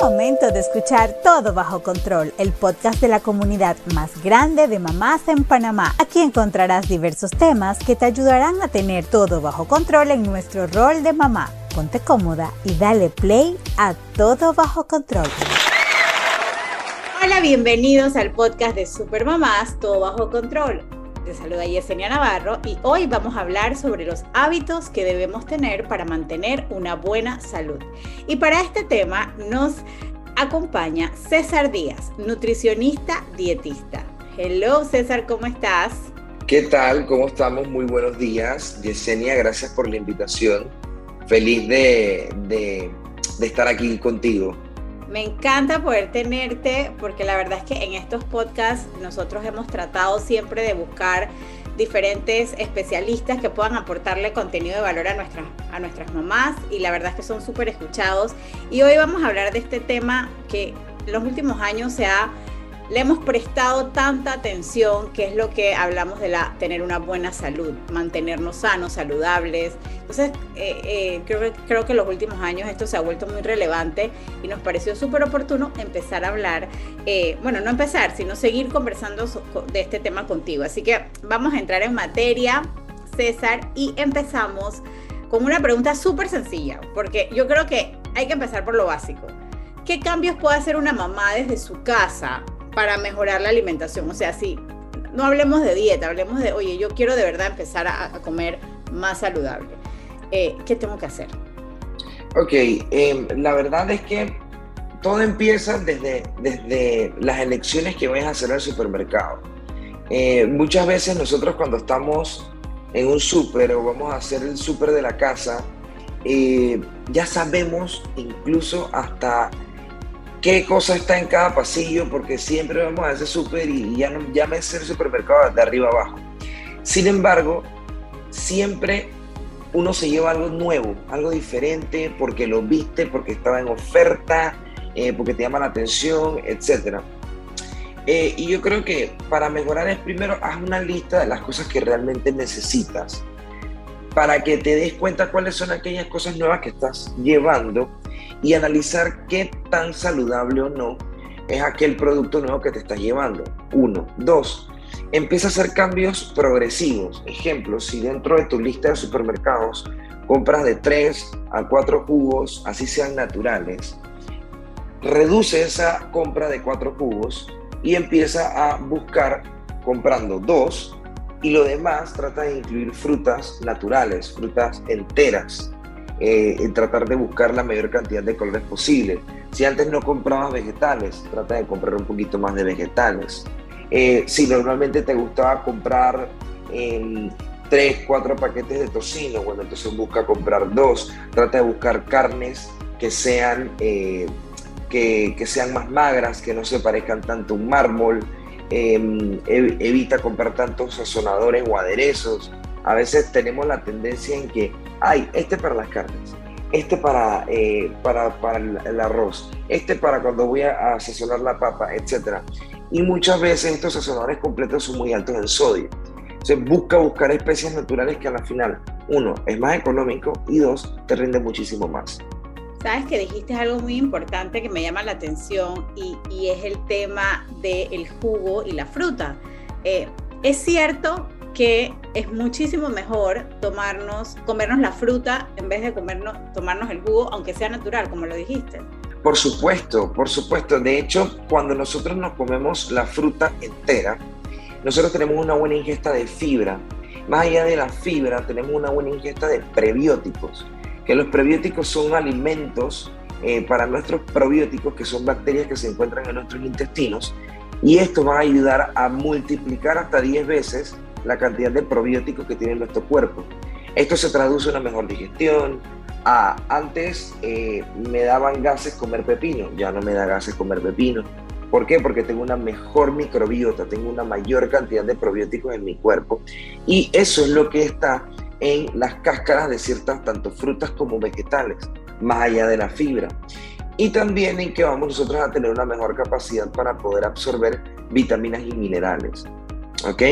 momento de escuchar Todo Bajo Control, el podcast de la comunidad más grande de mamás en Panamá. Aquí encontrarás diversos temas que te ayudarán a tener todo bajo control en nuestro rol de mamá. Ponte cómoda y dale play a Todo Bajo Control. Hola, bienvenidos al podcast de Super Mamás, Todo Bajo Control. Te saluda Yesenia Navarro y hoy vamos a hablar sobre los hábitos que debemos tener para mantener una buena salud. Y para este tema nos acompaña César Díaz, nutricionista dietista. Hello César, ¿cómo estás? ¿Qué tal? ¿Cómo estamos? Muy buenos días. Yesenia, gracias por la invitación. Feliz de, de, de estar aquí contigo. Me encanta poder tenerte porque la verdad es que en estos podcasts nosotros hemos tratado siempre de buscar diferentes especialistas que puedan aportarle contenido de valor a nuestras, a nuestras mamás y la verdad es que son súper escuchados. Y hoy vamos a hablar de este tema que en los últimos años se ha le hemos prestado tanta atención, que es lo que hablamos de la tener una buena salud, mantenernos sanos, saludables. Entonces, eh, eh, creo, creo que en los últimos años esto se ha vuelto muy relevante y nos pareció súper oportuno empezar a hablar, eh, bueno, no empezar, sino seguir conversando de este tema contigo. Así que vamos a entrar en materia, César, y empezamos con una pregunta súper sencilla, porque yo creo que hay que empezar por lo básico. ¿Qué cambios puede hacer una mamá desde su casa para mejorar la alimentación. O sea, sí, no hablemos de dieta, hablemos de, oye, yo quiero de verdad empezar a, comer más saludable. Eh, ¿Qué tengo que hacer? Ok, em, la verdad es que todo empieza desde, desde las elecciones que vayas a hacer al supermercado. Eh, muchas veces nosotros cuando estamos en un súper o vamos a hacer el súper de la casa, eh, ya sabemos incluso hasta qué cosa está en cada pasillo, porque siempre vamos a ese súper y ya, no, ya me sé el supermercado de arriba abajo. Sin embargo, siempre uno se lleva algo nuevo, algo diferente, porque lo viste, porque estaba en oferta, eh, porque te llama la atención, etc. Eh, y yo creo que para mejorar es primero haz una lista de las cosas que realmente necesitas, para que te des cuenta cuáles son aquellas cosas nuevas que estás llevando y analizar qué tan saludable o no es aquel producto nuevo que te estás llevando. Uno. Dos, empieza a hacer cambios progresivos. Ejemplo, si dentro de tu lista de supermercados compras de tres a cuatro jugos, así sean naturales, reduce esa compra de cuatro jugos y empieza a buscar comprando dos y lo demás trata de incluir frutas naturales, frutas enteras eh, tratar de buscar la mayor cantidad de colores posible. Si antes no comprabas vegetales, trata de comprar un poquito más de vegetales. Eh, si normalmente te gustaba comprar eh, tres, cuatro paquetes de tocino, bueno, entonces busca comprar dos. Trata de buscar carnes que sean, eh, que, que, sean más magras, que no se parezcan tanto a un mármol. Em, evita comprar tantos sazonadores o aderezos a veces tenemos la tendencia en que, hay este para las carnes, este para, eh, para, el arroz, este para cuando voy a, sazonar la papa, etc. Y muchas veces estos sazonadores completos son muy altos en sodio. Entonces busca buscar especies naturales que a la final, uno, es más económico y dos, te rinde muchísimo más. Sabes que dijiste algo muy importante que me llama la atención y, es el tema del jugo y la fruta. Eh, es cierto que es muchísimo mejor tomarnos, comernos la fruta en vez de comernos, tomarnos el jugo, aunque sea natural, como lo dijiste. Por supuesto, por supuesto. De hecho, cuando nosotros nos comemos la fruta entera, nosotros tenemos una buena ingesta de fibra. Más allá de la fibra, tenemos una buena ingesta de prebióticos, que los prebióticos son alimentos eh, para nuestros probióticos, que son bacterias que se encuentran en nuestros intestinos, y esto va a ayudar a multiplicar hasta 10 veces la cantidad de probióticos que tiene nuestro cuerpo. Esto se traduce en una mejor digestión. Ah, antes eh, me daban gases comer pepino, ya no me da gases comer pepino. ¿Por qué? Porque tengo una mejor microbiota, tengo una mayor cantidad de probióticos en mi cuerpo. Y eso es lo que está en las cáscaras de ciertas tanto frutas como vegetales, más allá de la fibra. Y también en que vamos nosotros a tener una mejor capacidad para poder absorber vitaminas y minerales. ¿Ok?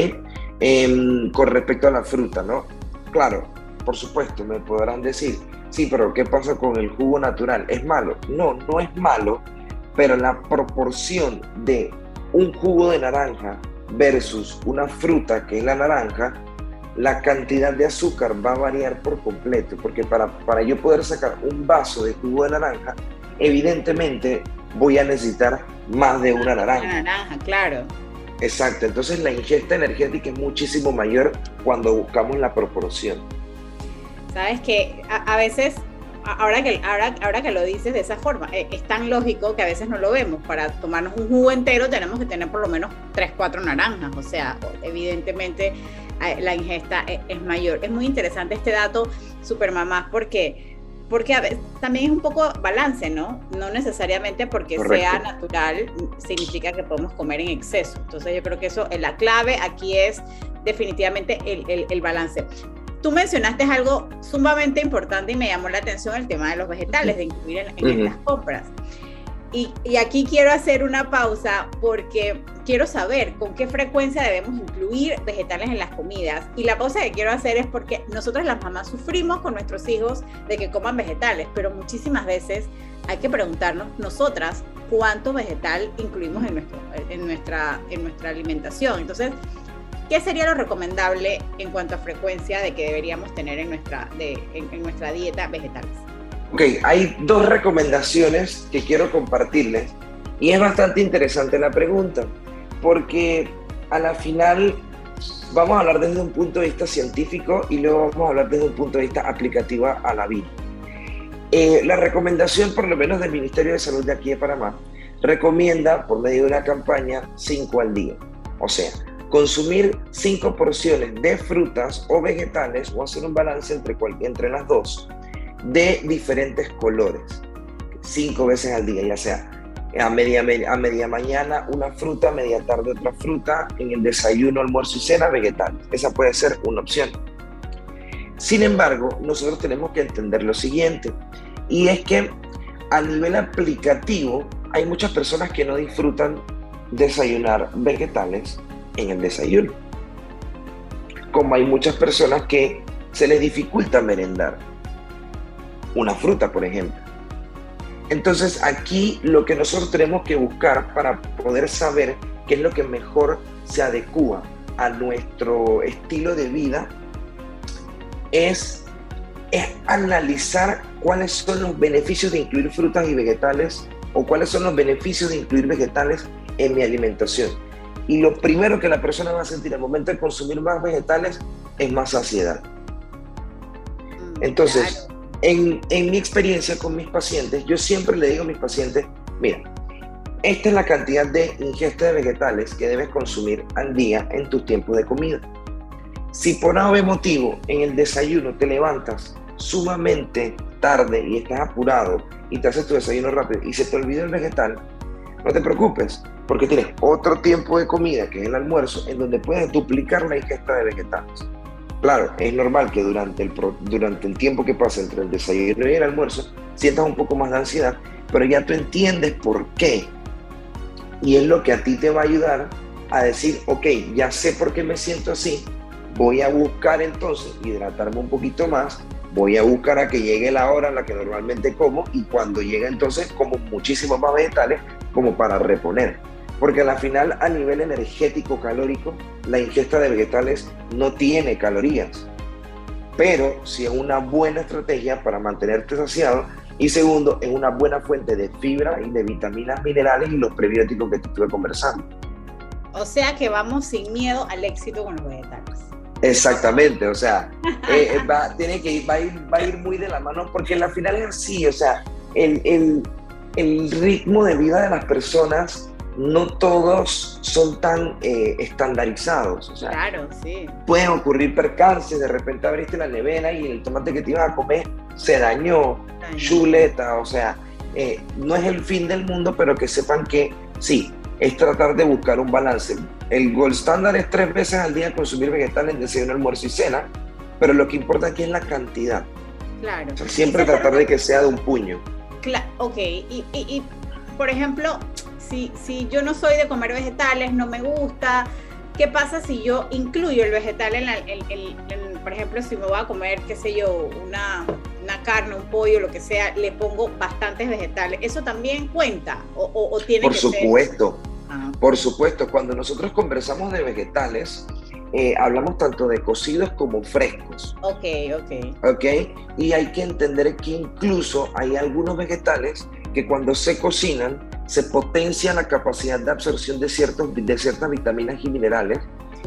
Em, con respecto a la fruta, ¿no? Claro, por supuesto, me podrán decir, sí, pero ¿qué pasa con el jugo natural? ¿Es malo? No, no es malo pero la proporción de un jugo de naranja versus una fruta que es la naranja, la cantidad de azúcar va a variar por completo, porque para, para yo poder sacar un vaso de jugo de naranja, evidentemente voy a necesitar más de una naranja. Una naranja, claro. Exacto, entonces la ingesta energética es muchísimo mayor cuando buscamos la proporción. Sabes que a, veces, ahora que, ahora, ahora que lo dices de esa forma, eh, es, tan lógico que a veces no lo vemos. Para tomarnos un jugo entero tenemos que tener por lo menos 3, 4 naranjas. O sea, evidentemente la ingesta es, es mayor. Es muy interesante este dato, super mamás, porque porque a veces, también es un poco balance, ¿no? No necesariamente porque sea natural significa que podemos comer en exceso. Entonces yo creo que eso, es la clave aquí es definitivamente el, el, balance. Tú mencionaste algo sumamente importante y me llamó la atención el tema de los vegetales, de incluir en, en estas compras. Y, aquí quiero hacer una pausa porque quiero saber con qué frecuencia debemos incluir vegetales en las comidas. Y la pausa que quiero hacer es porque nosotros las mamás sufrimos con nuestros hijos de que coman vegetales, pero muchísimas veces hay que preguntarnos nosotras cuánto vegetal incluimos en, nuestra, en nuestra alimentación. Entonces, ¿qué sería lo recomendable en cuanto a frecuencia de que deberíamos tener en nuestra dieta vegetales? Ok, hay dos recomendaciones que quiero compartirles y es bastante interesante la pregunta porque a la final vamos a hablar desde un punto de vista científico y luego vamos a hablar desde un punto de vista aplicativo a la vida. Eh, la recomendación, por lo menos del Ministerio de Salud de aquí de Panamá, recomienda por medio de una campaña 5 al día. O sea, consumir 5 porciones de frutas o vegetales o hacer un balance entre, entre las dos de diferentes colores, cinco veces al día, ya sea a media, a media mañana una fruta, media tarde otra fruta, en el desayuno, almuerzo y cena vegetal. Esa puede ser una opción. Sin embargo, nosotros tenemos que entender lo siguiente, y es que a nivel aplicativo hay muchas personas que no disfrutan desayunar vegetales en el desayuno, como hay muchas personas que se les dificulta merendar una fruta, por ejemplo. Entonces aquí lo que nosotros tenemos que buscar para poder saber qué es lo que mejor se adecua a nuestro estilo de vida es, es analizar cuáles son los beneficios de incluir frutas y vegetales o cuáles son los beneficios de incluir vegetales en mi alimentación. Y lo primero que la persona va a sentir al momento de consumir más vegetales es más saciedad. Mm, Entonces, en, mi experiencia con mis pacientes, yo siempre le digo a mis pacientes, mira, esta es la cantidad de ingesta de vegetales que debes consumir al día en tu tiempo de comida. Si por algún motivo en el desayuno te levantas sumamente tarde y estás apurado y te haces tu desayuno rápido y se te olvida el vegetal, no te preocupes, porque tienes otro tiempo de comida, que es el almuerzo, en donde puedes duplicar la ingesta de vegetales. Claro, es normal que durante el, durante el tiempo que pasa entre el desayuno y el almuerzo sientas un poco más de ansiedad, pero ya tú entiendes por qué. Y es lo que a ti te va a ayudar a decir, ok, ya sé por qué me siento así, voy a buscar entonces hidratarme un poquito más, voy a buscar a que llegue la hora en la que normalmente como y cuando llegue entonces como muchísimos más vegetales como para reponer porque al final a nivel energético calórico la ingesta de vegetales no tiene calorías, pero sí es una buena estrategia para mantenerte saciado y segundo, es una buena fuente de fibra y de vitaminas, minerales y los prebióticos que te estuve conversando. O sea que vamos sin miedo al éxito con los vegetales. Exactamente, o sea, eh, eh, va, tiene que ir, va, a ir, va a ir muy de la mano porque al final es así, o sea, el, el, el ritmo de vida de las personas no todos son tan eh, estandarizados. O sea, claro, sí. Pueden ocurrir percances, de repente abriste la nevera y el tomate que te ibas a comer se dañó, chuleta, o sea, eh, no es el fin del mundo, pero que sepan que sí, es tratar de buscar un balance. El gold estándar es tres veces al día consumir vegetales en desayuno, almuerzo y cena, pero lo que importa aquí es la cantidad. Claro. siempre tratar de que sea de un puño. Claro, ok, y, y por ejemplo, si, yo no soy de comer vegetales, no me gusta, ¿qué pasa si yo incluyo el vegetal en, la, por ejemplo, si me voy a comer, qué sé yo, una, una carne, un pollo, lo que sea, le pongo bastantes vegetales. ¿Eso también cuenta? ¿O, tiene Por supuesto. Ah. Por supuesto, cuando nosotros conversamos de vegetales, eh, hablamos tanto de cocidos como frescos. Ok, ok. Ok, y hay que entender que incluso hay algunos vegetales que cuando se cocinan se potencia la capacidad de absorción de, ciertos, de ciertas vitaminas y minerales,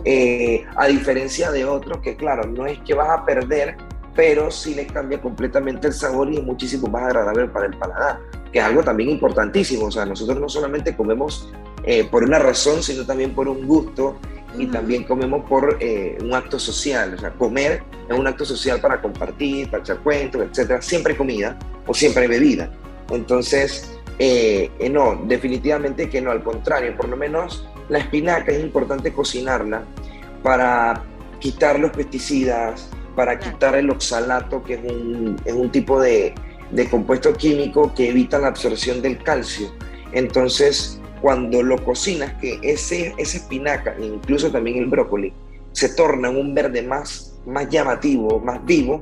eh, a diferencia de otros que, claro, no es que vas a perder, pero sí le cambia completamente el sabor y es muchísimo más agradable para el paladar, que es algo también importantísimo. O sea, nosotros no solamente comemos eh, por una razón, sino también por un gusto y también comemos por eh, un acto social. O sea, comer es un acto social para compartir, para echar cuentos, etcétera. Siempre hay comida o siempre hay bebida. Entonces, eh, eh, no, definitivamente que no, al contrario, por lo menos la espinaca es importante cocinarla para quitar los pesticidas, para quitar el oxalato, que es un, es un tipo de, de compuesto químico que evita la absorción del calcio. Entonces, cuando lo cocinas, que ese, esa espinaca, incluso también el brócoli, se torna un verde más, más llamativo, más vivo,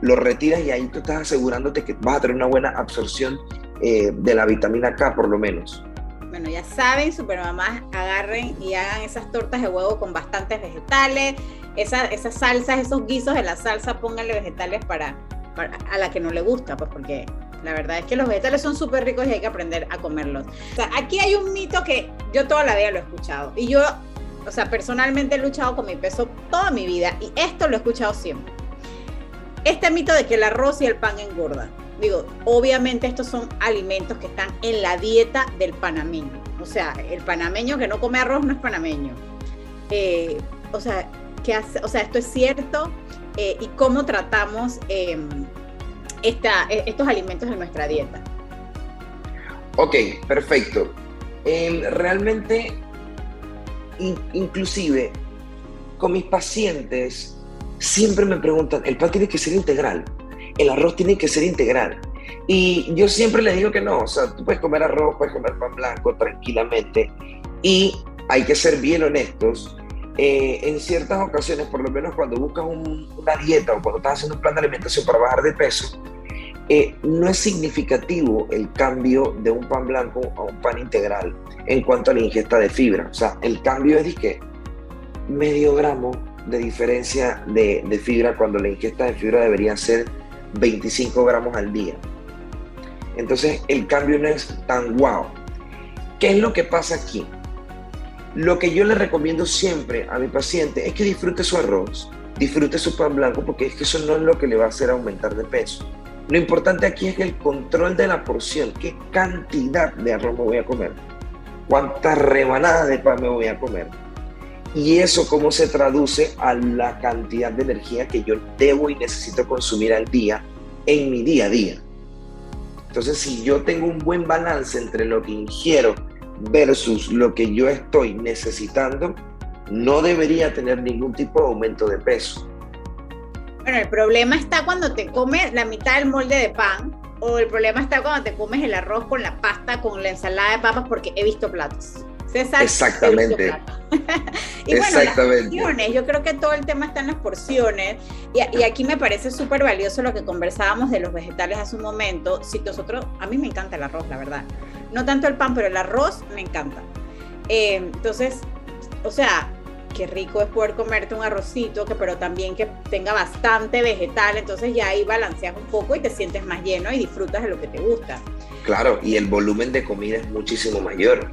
lo retiras y ahí tú estás asegurándote que vas a tener una buena absorción eh, de la vitamina K por lo menos. Bueno, ya saben, supermamás, agarren y hagan esas tortas de huevo con bastantes vegetales, esas salsas, esos guisos de la salsa, pónganle vegetales para, a la que no le gusta, pues porque la verdad es que los vegetales son súper ricos y hay que aprender a comerlos. O sea, aquí hay un mito que yo toda la vida lo he escuchado y yo, o sea, personalmente he luchado con mi peso toda mi vida y esto lo he escuchado siempre. Este mito de que el arroz y el pan engordan. Digo, obviamente estos son alimentos que están en la dieta del panameño. O sea, el panameño que no come arroz no es panameño. Eh, o sea, o sea, esto es cierto eh, y cómo tratamos em, esta, e, estos alimentos en nuestra dieta. Ok, perfecto. Em, realmente, inclusive, con mis pacientes, siempre me preguntan, ¿el pan tiene que ser integral? El arroz tiene que ser integral. Y yo siempre les digo que no, o sea, tú puedes comer arroz, puedes comer pan blanco tranquilamente y hay que ser bien honestos. Eh, en ciertas ocasiones, por lo menos cuando buscas una dieta o cuando estás haciendo un plan de alimentación para bajar de peso, eh, no es significativo el cambio de un pan blanco a un pan integral en cuanto a la ingesta de fibra. O sea, el cambio es de que medio gramo de diferencia de fibra cuando la ingesta de fibra debería ser 25 gramos al día. Entonces el cambio no es tan guau. ¿Qué es lo que pasa aquí? Lo que yo le recomiendo siempre a mi paciente es que disfrute su arroz, disfrute su pan blanco, porque es que eso no es lo que le va a hacer aumentar de peso. Lo importante aquí es el control de la porción, qué cantidad de arroz me voy a comer, cuántas rebanadas de pan me voy a comer, y eso cómo se traduce a la cantidad de energía que yo debo y necesito consumir al día en mi día a día. Entonces, si yo tengo un buen balance entre lo que ingiero versus lo que yo estoy necesitando, no debería tener ningún tipo de aumento de peso. Bueno, el problema está cuando te comes la mitad del molde de pan o el problema está cuando te comes el arroz con la pasta, con la ensalada de papas, porque he visto platos. César, Exactamente. y bueno, las porciones, yo creo que todo el tema está en las porciones y, aquí me parece súper valioso lo que conversábamos de los vegetales hace un momento. Si nosotros, a mí me encanta el arroz, la verdad. No tanto el pan, pero el arroz me encanta. Eh, entonces, o sea, qué rico es poder comerte un arrocito, que, pero también que tenga bastante vegetal, entonces ya ahí balanceas un poco y te sientes más lleno y disfrutas de lo que te gusta. Claro, y el volumen de comida es muchísimo mayor.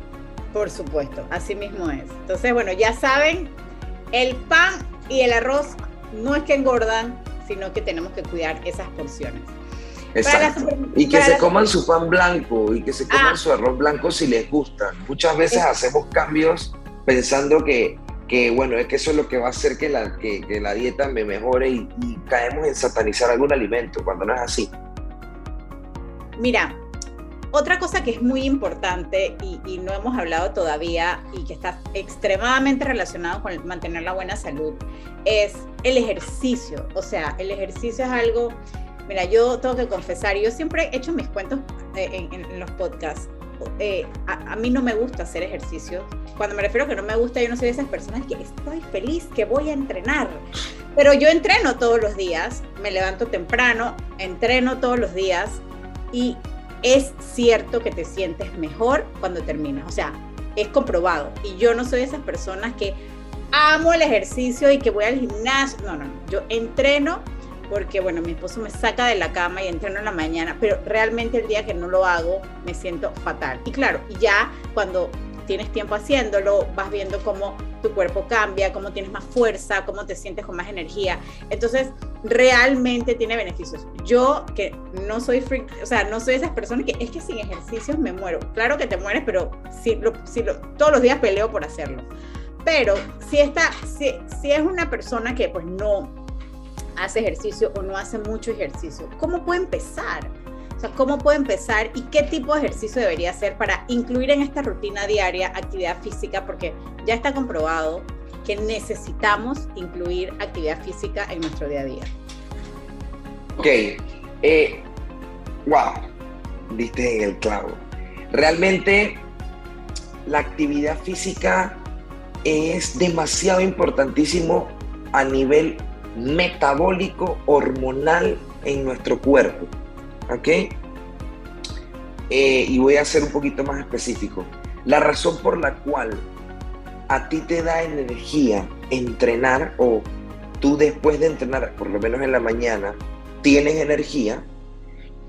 Por supuesto, así mismo es. Entonces, bueno, ya saben, el pan y el arroz no es que engordan, sino que tenemos que cuidar esas porciones. Exacto. y que se coman su pan blanco y que se coman ah. su arroz blanco si les gusta. Muchas veces hacemos cambios pensando que, que, bueno, es que eso es lo que va a hacer que la, que, la dieta me mejore y, y caemos en satanizar algún alimento, cuando no es así. Mira, otra cosa que es muy importante y, no hemos hablado todavía y que está extremadamente relacionado con mantener la buena salud es el ejercicio. O sea, el ejercicio es algo, mira, yo tengo que confesar, yo siempre he hecho mis cuentos eh, en, los podcasts. eh, a, mí no me gusta hacer ejercicio. Cuando me refiero a que no me gusta, yo no soy de esas personas que estoy feliz, que voy a entrenar. Pero yo entreno todos los días, me levanto temprano, entreno todos los días y es cierto que te sientes mejor cuando terminas. O sea, es comprobado. Y yo no soy de esas personas que amo el ejercicio y que voy al gimnasio. No, no, no. Yo entreno porque, bueno, mi esposo me saca de la cama y entreno en la mañana, pero realmente el día que no lo hago me siento fatal. Y claro, ya cuando tienes tiempo haciéndolo, vas viendo cómo tu cuerpo cambia, cómo tienes más fuerza, cómo te sientes con más energía. Entonces, realmente tiene beneficios. Yo que no soy freak, o sea, no soy esas personas que es que sin ejercicios me muero. Claro que te mueres, pero si, lo, si lo, todos los días peleo por hacerlo. Pero si, está, si, si es una persona que pues no hace ejercicio o no hace mucho ejercicio, ¿cómo puede empezar? O sea, ¿cómo puede empezar y qué tipo de ejercicio debería hacer para incluir en esta rutina diaria actividad física? Porque ya está comprobado que necesitamos incluir actividad física en nuestro día a día. Ok, eh, wow, diste en el clavo. Realmente la actividad física es demasiado importantísimo a nivel metabólico, hormonal en nuestro cuerpo. ¿Ok? Eh, y voy a ser un poquito más específico. La razón por la cual a ti te da energía entrenar o tú después de entrenar, por lo menos en la mañana, tienes energía,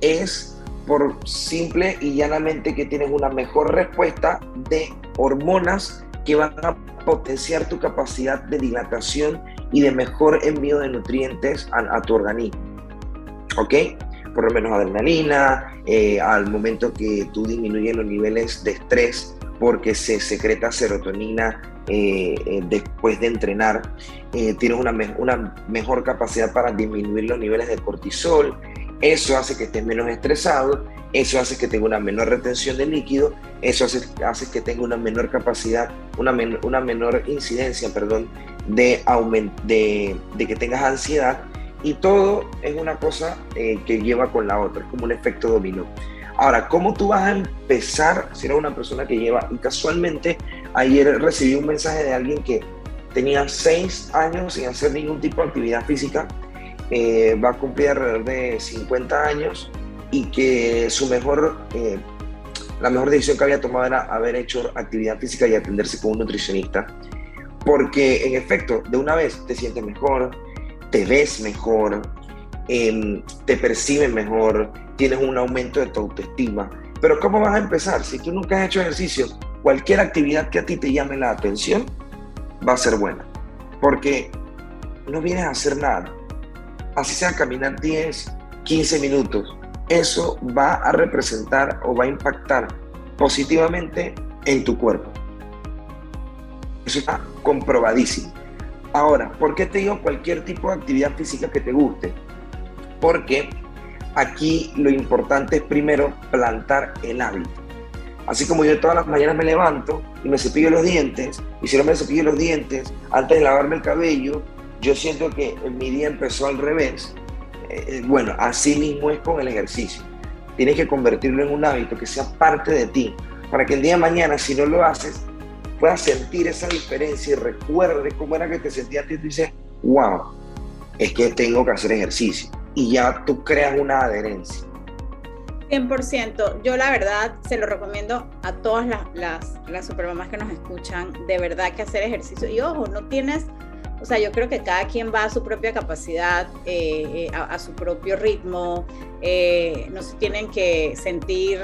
es por simple y llanamente que tienes una mejor respuesta de hormonas que van a potenciar tu capacidad de dilatación y de mejor envío de nutrientes a, tu organismo. ¿Ok? Por lo menos adrenalina, eh, al momento que tú disminuyes los niveles de estrés porque se secreta serotonina eh, eh, después de entrenar, tienes una, mejor capacidad para disminuir los niveles de cortisol, eso hace que estés menos estresado, eso hace que tenga una menor retención de líquido, eso hace, que tenga una menor capacidad, una, menor incidencia, perdón, de, de, de, que tengas ansiedad y todo es una cosa eh, que lleva con la otra, es como un efecto dominó. Ahora, ¿cómo tú vas a empezar si eres una persona que lleva, y casualmente ayer recibí un mensaje de alguien que tenía seis años sin hacer ningún tipo de actividad física, eh, va a cumplir alrededor de 50 años y que su mejor, eh, la mejor decisión que había tomado era haber hecho actividad física y atenderse con un nutricionista. Porque en efecto, de una vez te sientes mejor, te ves mejor, em, te percibes mejor, tienes un aumento de tu autoestima. Pero ¿cómo vas a empezar? Si tú nunca has hecho ejercicio, cualquier actividad que a ti te llame la atención va a ser buena. Porque no vienes a hacer nada. Así sea caminar 10, 15 minutos. Eso va a representar o va a impactar positivamente en tu cuerpo. Eso está comprobadísimo. Ahora, ¿por qué te digo cualquier tipo de actividad física que te guste? Porque aquí lo importante es primero plantar el hábito. Así como yo todas las mañanas me levanto y me cepillo los dientes, y si no me cepillo los dientes antes de lavarme el cabello, yo siento que mi día empezó al revés. Eh, eh, bueno, así mismo es con el ejercicio. Tienes que convertirlo en un hábito que sea parte de ti, para que el día de mañana, si no lo haces, puedas sentir esa diferencia y recuerde cómo era que te sentías y tú dices, wow, es que tengo que hacer ejercicio. Y ya tú creas una adherencia. 100%. Yo la verdad se lo recomiendo a todas las, las, las supermamás que nos escuchan, de verdad que hacer ejercicio. Y ojo, no tienes, o sea, yo creo que cada quien va a su propia capacidad, eh, eh, a, su propio ritmo, eh, no se tienen que sentir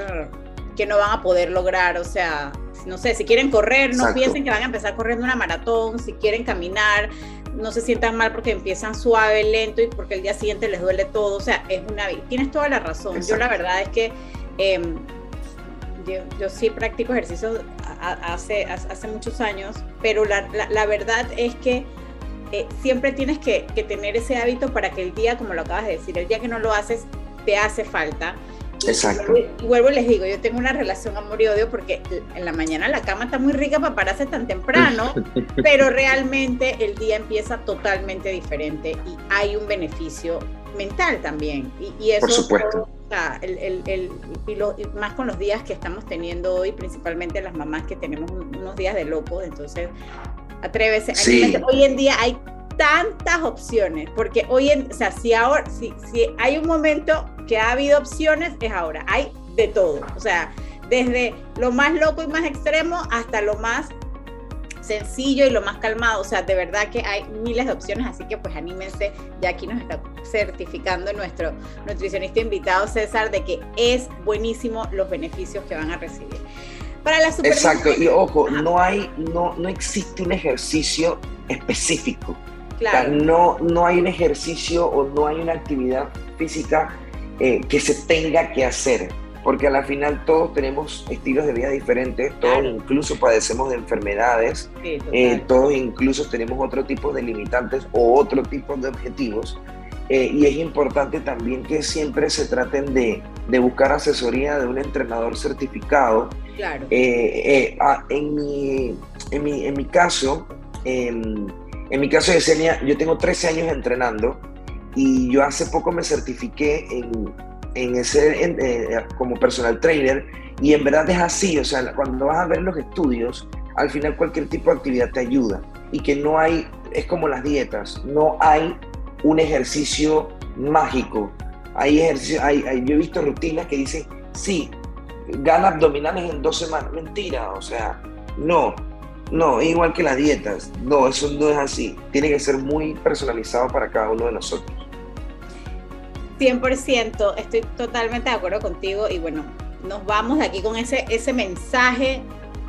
que no van a poder lograr, o sea, no sé, si quieren correr, no piensen que van a empezar corriendo una maratón, si quieren caminar, no se sientan mal porque empiezan suave, lento y porque el día siguiente les duele todo, o sea, es una tienes toda la razón. Yo la verdad es que em, yo, sí practico ejercicio hace, hace muchos años, pero la, la, verdad es que eh, siempre tienes que, que tener ese hábito para que el día, como lo acabas de decir, el día que no lo haces, te hace falta. Exacto. Y vuelvo, y les digo, yo tengo una relación amor y odio porque en la mañana la cama está muy rica para pararse tan temprano, pero realmente el día empieza totalmente diferente y hay un beneficio mental también. Y, eso Por supuesto. y, más con los días que estamos teniendo hoy, principalmente las mamás que tenemos unos días de locos, entonces atrévese. Hoy en día hay tantas opciones, porque hoy en, o sea, si ahora, si, si hay un momento que ha habido opciones, es ahora, hay de todo, o sea, desde lo más loco y más extremo hasta lo más sencillo y lo más calmado. O sea, de verdad que hay miles de opciones, así que pues anímense. Ya aquí nos está certificando nuestro nutricionista invitado César de que es buenísimo los beneficios que van a recibir. Para la Exacto, y ojo, no hay, no, no existe un ejercicio específico. Claro. no, no hay un ejercicio o no hay una actividad física eh, que se tenga que hacer porque a la final todos tenemos estilos de vida diferentes, todos incluso padecemos de enfermedades, eh, todos incluso tenemos otro tipo de limitantes o otro tipo de objetivos. Eh, y es importante también que siempre se traten de, de buscar asesoría de un entrenador certificado. Claro. Eh, ah, en, mi, en, mi, en mi caso, en mi caso de Senia, yo tengo 13 años entrenando y yo hace poco me certifiqué en en ese, eh, como personal trainer y en verdad es así, o sea, cuando vas a ver los estudios, al final cualquier tipo de actividad te ayuda y que no hay, es como las dietas, no hay un ejercicio mágico. Hay ejercicio, hay, yo he visto rutinas que dicen, sí, gana abdominales en dos semanas. Mentira, o sea, no, no, igual que las dietas. No, eso no es así. Tiene que ser muy personalizado para cada uno de nosotros. 100%, estoy totalmente de acuerdo contigo y bueno, nos vamos de aquí con ese, ese mensaje.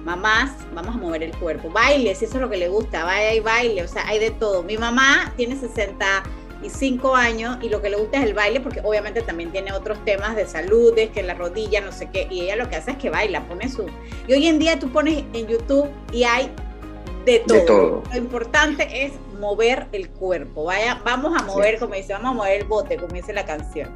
Mamás, vamos a mover el cuerpo. Baile, si eso es lo que le gusta, vaya y baile, o sea, hay de todo. Mi mamá tiene 65 años y lo que le gusta es el baile porque obviamente también tiene otros temas de salud, es que la rodilla, no sé qué, y ella lo que hace es que baila, pone su... Y hoy en día tú pones en YouTube y hay de todo. De todo. Lo importante es mover el cuerpo. Vaya, vamos a mover, como dice, vamos a mover el bote, como dice la canción.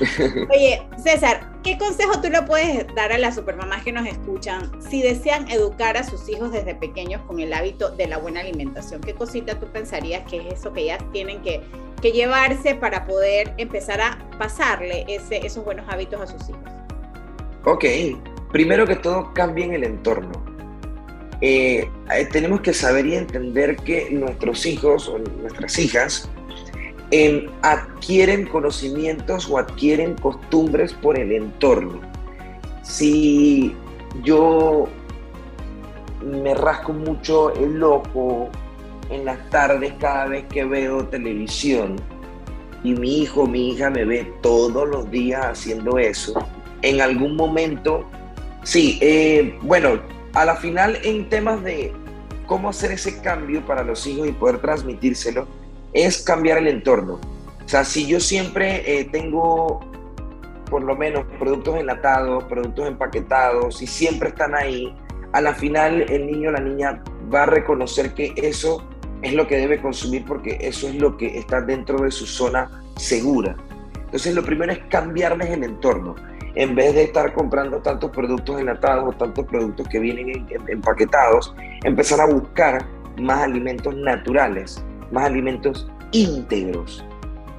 Oye, César, ¿qué consejo tú le puedes dar a las supermamás que nos escuchan si desean educar a sus hijos desde pequeños con el hábito de la buena alimentación? ¿Qué cosita tú pensarías que es eso que ellas tienen que, que llevarse para poder empezar a pasarle ese, esos buenos hábitos a sus hijos? Ok, primero que todo cambien el entorno eh, eh, tenemos que saber y entender que nuestros hijos o nuestras hijas em, adquieren conocimientos o adquieren costumbres por el entorno. Si yo me rasco mucho el ojo en las tardes cada vez que veo televisión y mi hijo mi hija me ve todos los días haciendo eso, en algún momento, sí, eh, bueno, a la final en temas de cómo hacer ese cambio para los hijos y poder transmitírselo, es cambiar el entorno. O sea, si yo siempre eh, tengo por lo menos productos enlatados, productos empaquetados, y siempre están ahí, a la final el niño o la niña va a reconocer que eso es lo que debe consumir porque eso es lo que está dentro de su zona segura. Entonces lo primero es cambiarles el entorno en vez de estar comprando tantos productos enlatados o tantos productos que vienen empaquetados, empezar a buscar más alimentos naturales, más alimentos íntegros.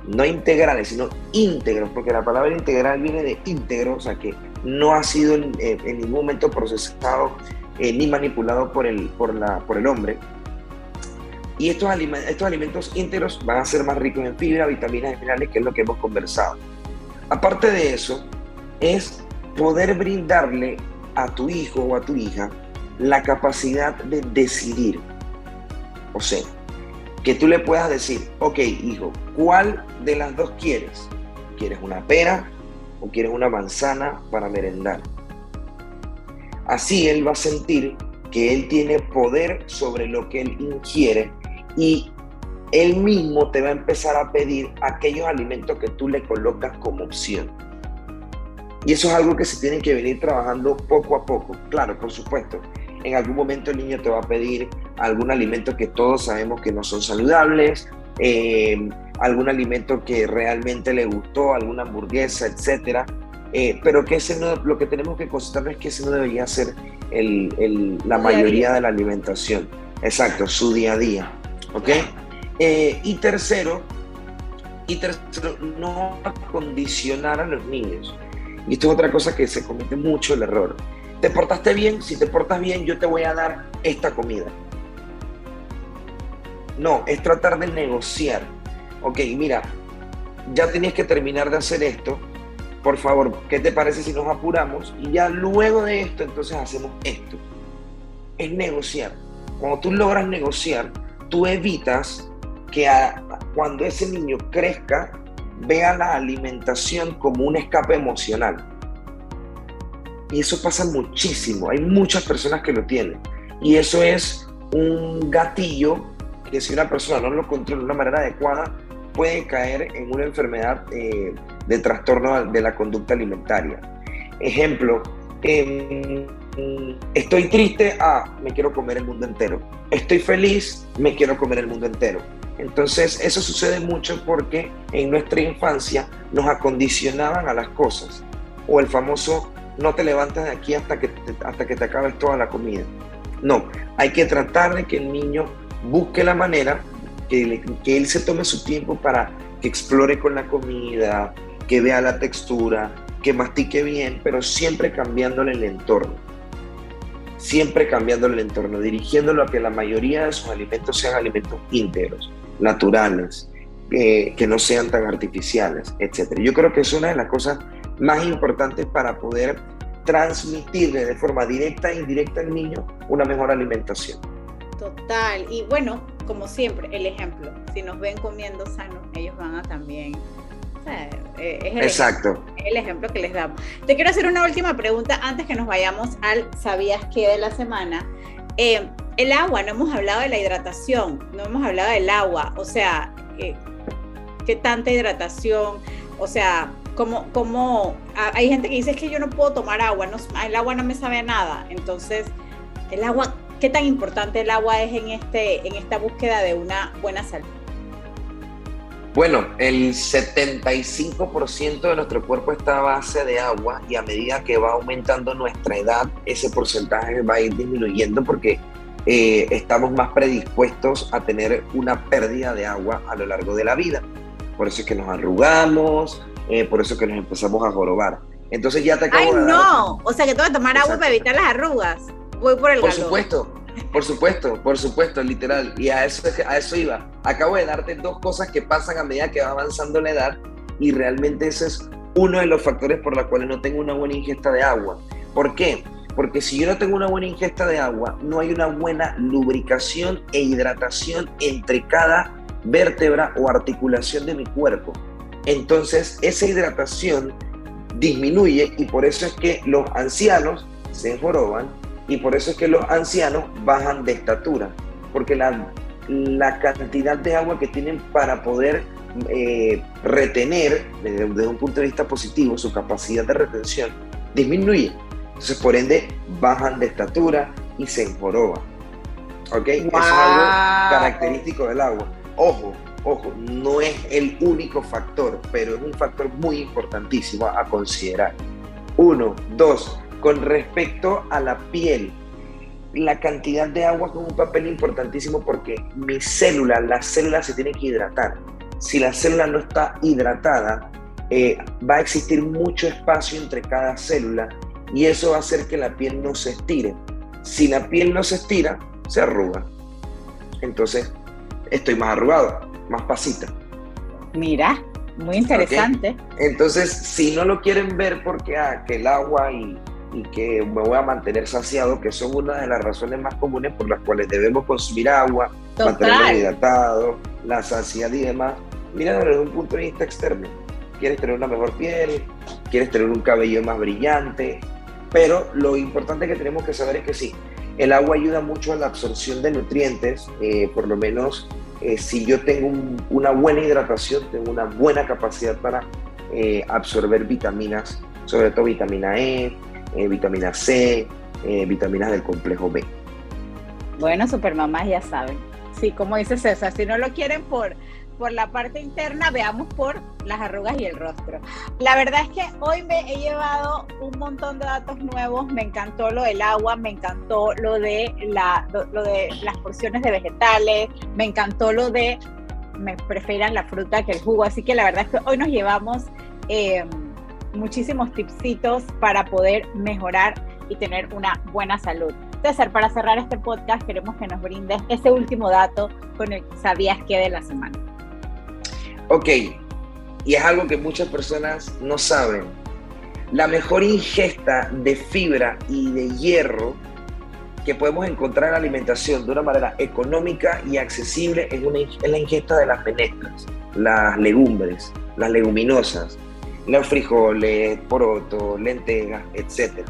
No integrales, sino íntegros, porque la palabra integral viene de íntegro, o sea que no ha sido en, eh, ningún momento procesado eh, ni manipulado por el, por, la, por el hombre. Y estos, alimentos, estos alimentos íntegros van a ser más ricos en fibra, vitaminas y minerales, que es lo que hemos conversado. Aparte de eso, es poder brindarle a tu hijo o a tu hija la capacidad de decidir. O sea, que tú le puedas decir, ok, hijo, ¿cuál de las dos quieres? ¿Quieres una pera o quieres una manzana para merendar? Así él va a sentir que él tiene poder sobre lo que él ingiere y él mismo te va a empezar a pedir aquellos alimentos que tú le colocas como opción. Y eso es algo que se tiene que venir trabajando poco a poco. Claro, por supuesto. En algún momento el niño te va a pedir algún alimento que todos sabemos que no son saludables, eh, algún alimento que realmente le gustó, alguna hamburguesa, etc. Eh, pero que ese no, lo que tenemos que constatar es que ese no debería ser el, la mayoría de la alimentación. Exacto, su día a día. ¿Ok? Eh, y tercero, y tercero, no condicionar a los niños. Y esto es otra cosa que se comete mucho el error. ¿Te portaste bien? Si te portas bien, yo te voy a dar esta comida. No, es tratar de negociar. Ok, mira, ya tenías que terminar de hacer esto. Por favor, ¿qué te parece si nos apuramos? Y ya luego de esto, entonces hacemos esto. Es negociar. Cuando tú logras negociar, tú evitas que cuando ese niño crezca, vea la alimentación como un escape emocional. Y eso pasa muchísimo. Hay muchas personas que lo tienen. Y eso es un gatillo que si una persona no lo controla de una manera adecuada, puede caer en una enfermedad eh, de trastorno de la conducta alimentaria. Ejemplo, em, estoy triste, ah, me quiero comer el mundo entero. Estoy feliz, me quiero comer el mundo entero. Entonces, eso sucede mucho porque en nuestra infancia nos acondicionaban a las cosas. O el famoso, no te levantas de aquí hasta que te, hasta que te acabes toda la comida. No, hay que tratar de que el niño busque la manera, que, que él se tome su tiempo para que explore con la comida, que vea la textura, que mastique bien, pero siempre cambiándole el entorno. Siempre cambiándole el entorno, dirigiéndolo a que la mayoría de sus alimentos sean alimentos íntegros naturales, que no sean tan artificiales, etc. Yo creo que es una de las cosas más importantes para poder transmitirle de forma directa e indirecta al niño una mejor alimentación. Total, y bueno, como siempre, el ejemplo, si nos ven comiendo sano, ellos van a también... Eh, es el Exacto. Ejemplo, el ejemplo que les damos. Te quiero hacer una última pregunta antes que nos vayamos al ¿sabías qué de la semana? Eh, el agua, no hemos hablado de la hidratación, no hemos hablado del agua, o sea, eh, ¿qué tanta hidratación? O sea, como, como hay gente que dice es que yo no puedo tomar agua, el agua no me sabe nada. Entonces, el agua, ¿qué tan importante el agua es en, este, en esta búsqueda de una buena salud? Bueno, el 75% de nuestro cuerpo está a base de agua y a medida que va aumentando nuestra edad, ese porcentaje va a ir disminuyendo porque eh, estamos más predispuestos a tener una pérdida de agua a lo largo de la vida. Por eso es que nos arrugamos, eh, por eso es que nos empezamos a jorobar. Entonces ya te acabo ¡Ay, no! O sea que tengo que tomar agua para evitar las arrugas. Voy por el Por supuesto, por supuesto, por supuesto, literal. Y a eso, a eso iba. Acabo de darte dos cosas que pasan a medida que va avanzando la edad y realmente ese es uno de los factores por los cuales no tengo una buena ingesta de agua. ¿Por qué? Porque si yo no tengo una buena ingesta de agua, no hay una buena lubricación e hidratación entre cada vértebra o articulación de mi cuerpo. Entonces, esa hidratación disminuye y por eso es que los ancianos se enjoroban y por eso es que los ancianos bajan de estatura, porque la, la cantidad de agua que tienen para poder eh, retener, desde, desde un punto de vista positivo, su capacidad de retención disminuye. Entonces, por ende, bajan de estatura y se enjoroban. ¿Ok? Eso es algo característico del agua. Ojo, ojo, no es el único factor, pero es un factor muy importantísimo a considerar. Uno, dos, con respecto a la piel, la cantidad de agua es un papel importantísimo porque mi célula, la célula se tiene que hidratar. Si la célula no está hidratada, eh, va a existir mucho espacio entre cada célula y eso va a hacer que la piel no se estire. Si la piel no se estira, se arruga. Entonces, estoy más arrugado, más pasita. Mira, muy interesante. Entonces, si no lo quieren ver porque ah, que el agua y, y, que me voy a mantener saciado, que son una de las razones más comunes por las cuales debemos consumir agua, mantenerlo hidratado, la saciedad y demás, mira desde un punto de vista externo. Quieres tener una mejor piel, quieres tener un cabello más brillante, pero lo importante que tenemos que saber es que sí, el agua ayuda mucho a la absorción de nutrientes, eh, por lo menos eh, si yo tengo una buena hidratación, tengo una buena capacidad para eh, absorber vitaminas, sobre todo vitamina E, vitamina C, vitaminas del complejo B. Bueno, supermamás ya saben. Sí, como dice César, si no lo quieren por por la parte interna, veamos por las arrugas y el rostro. La verdad es que hoy me he llevado un montón de datos nuevos, me encantó lo del agua, me encantó lo de, la, lo, de las porciones de vegetales, me encantó lo de me prefieran la fruta que el jugo, así que la verdad es que hoy nos llevamos... Eh, muchísimos tipsitos para poder mejorar y tener una buena salud. César, para cerrar este podcast, queremos que nos brindes ese último dato con el que sabías que de la semana. Ok, y es algo que muchas personas no saben. La mejor ingesta de fibra y de hierro que podemos encontrar en la alimentación de una manera económica y accesible es, una, es la ingesta de las menestras, las legumbres, las leguminosas, frijoles, porotos, lentejas, etc.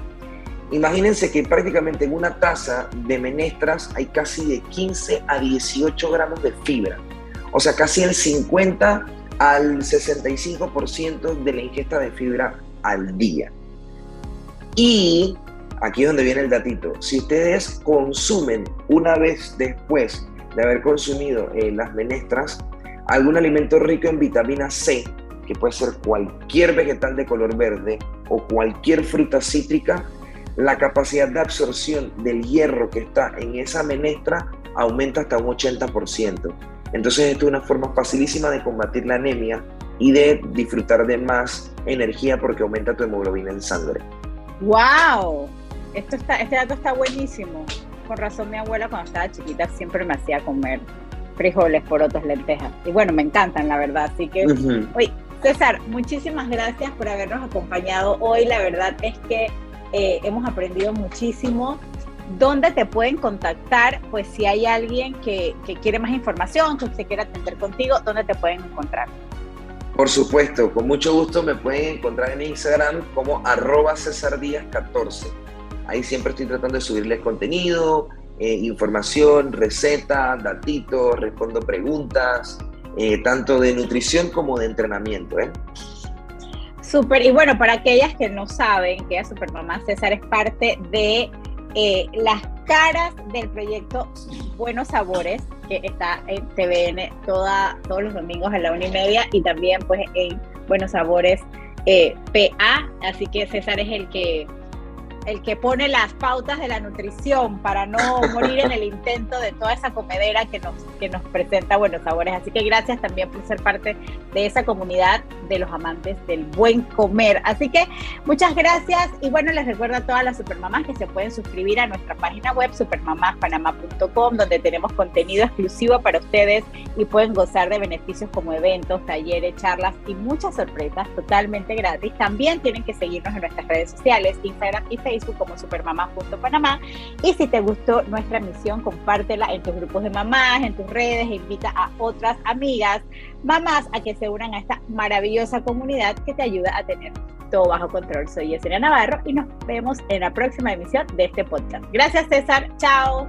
Imagínense que prácticamente en una taza de menestras hay casi de 15 a 18 gramos de fibra, o sea, casi el 50 al 65% de la ingesta de fibra al día. Y aquí es donde viene el datito. Si ustedes consumen una vez después de haber consumido eh, las menestras algún alimento rico en vitamina C, que puede ser cualquier vegetal de color verde o cualquier fruta cítrica, la capacidad de absorción del hierro que está en esa menestra aumenta hasta un 80%. Entonces esto es una forma facilísima de combatir la anemia y de disfrutar de más energía porque aumenta tu hemoglobina en sangre. ¡Wow! Esto está, este dato está buenísimo. Con razón mi abuela cuando estaba chiquita siempre me hacía comer frijoles, porotos, lentejas. Y bueno, me encantan, la verdad. Así que, oye, César, muchísimas gracias por habernos acompañado hoy. La verdad es que eh, hemos aprendido muchísimo. ¿Dónde te pueden contactar? Pues si hay alguien que, que quiere más información, que se quiera atender contigo, ¿dónde te pueden encontrar? Por supuesto, con mucho gusto me pueden encontrar en Instagram como arroba César 14. Ahí siempre estoy tratando de subirles contenido, eh, información, recetas, datitos, respondo preguntas, eh, tanto de nutrición como de entrenamiento. ¿eh? Súper, y bueno, para aquellas que no saben que a Supermamá César es parte de eh, las caras del proyecto Buenos Sabores, que está en TVN todos los domingos a la una y media y también pues en Buenos Sabores PA, así que César es el que el que pone las pautas de la nutrición para no morir en el intento de toda esa comedera que nos, que nos presenta Buenos Sabores. Así que gracias también por ser parte de esa comunidad de los amantes del buen comer. Así que muchas gracias y bueno, les recuerdo a todas las supermamás que se pueden suscribir a nuestra página web supermamaspanamá.com donde tenemos contenido exclusivo para ustedes y pueden gozar de beneficios como eventos, talleres, charlas y muchas sorpresas totalmente gratis. También tienen que seguirnos en nuestras redes sociales, Instagram y Facebook Facebook como supermamá.panamá. Y si te gustó nuestra misión, compártela en tus grupos de mamás, en tus redes, e invita a otras amigas, mamás, a que se unan a esta maravillosa comunidad que te ayuda a tener todo bajo control. Soy Yesenia Navarro y nos vemos en la próxima emisión de este podcast. Gracias, César. Chao.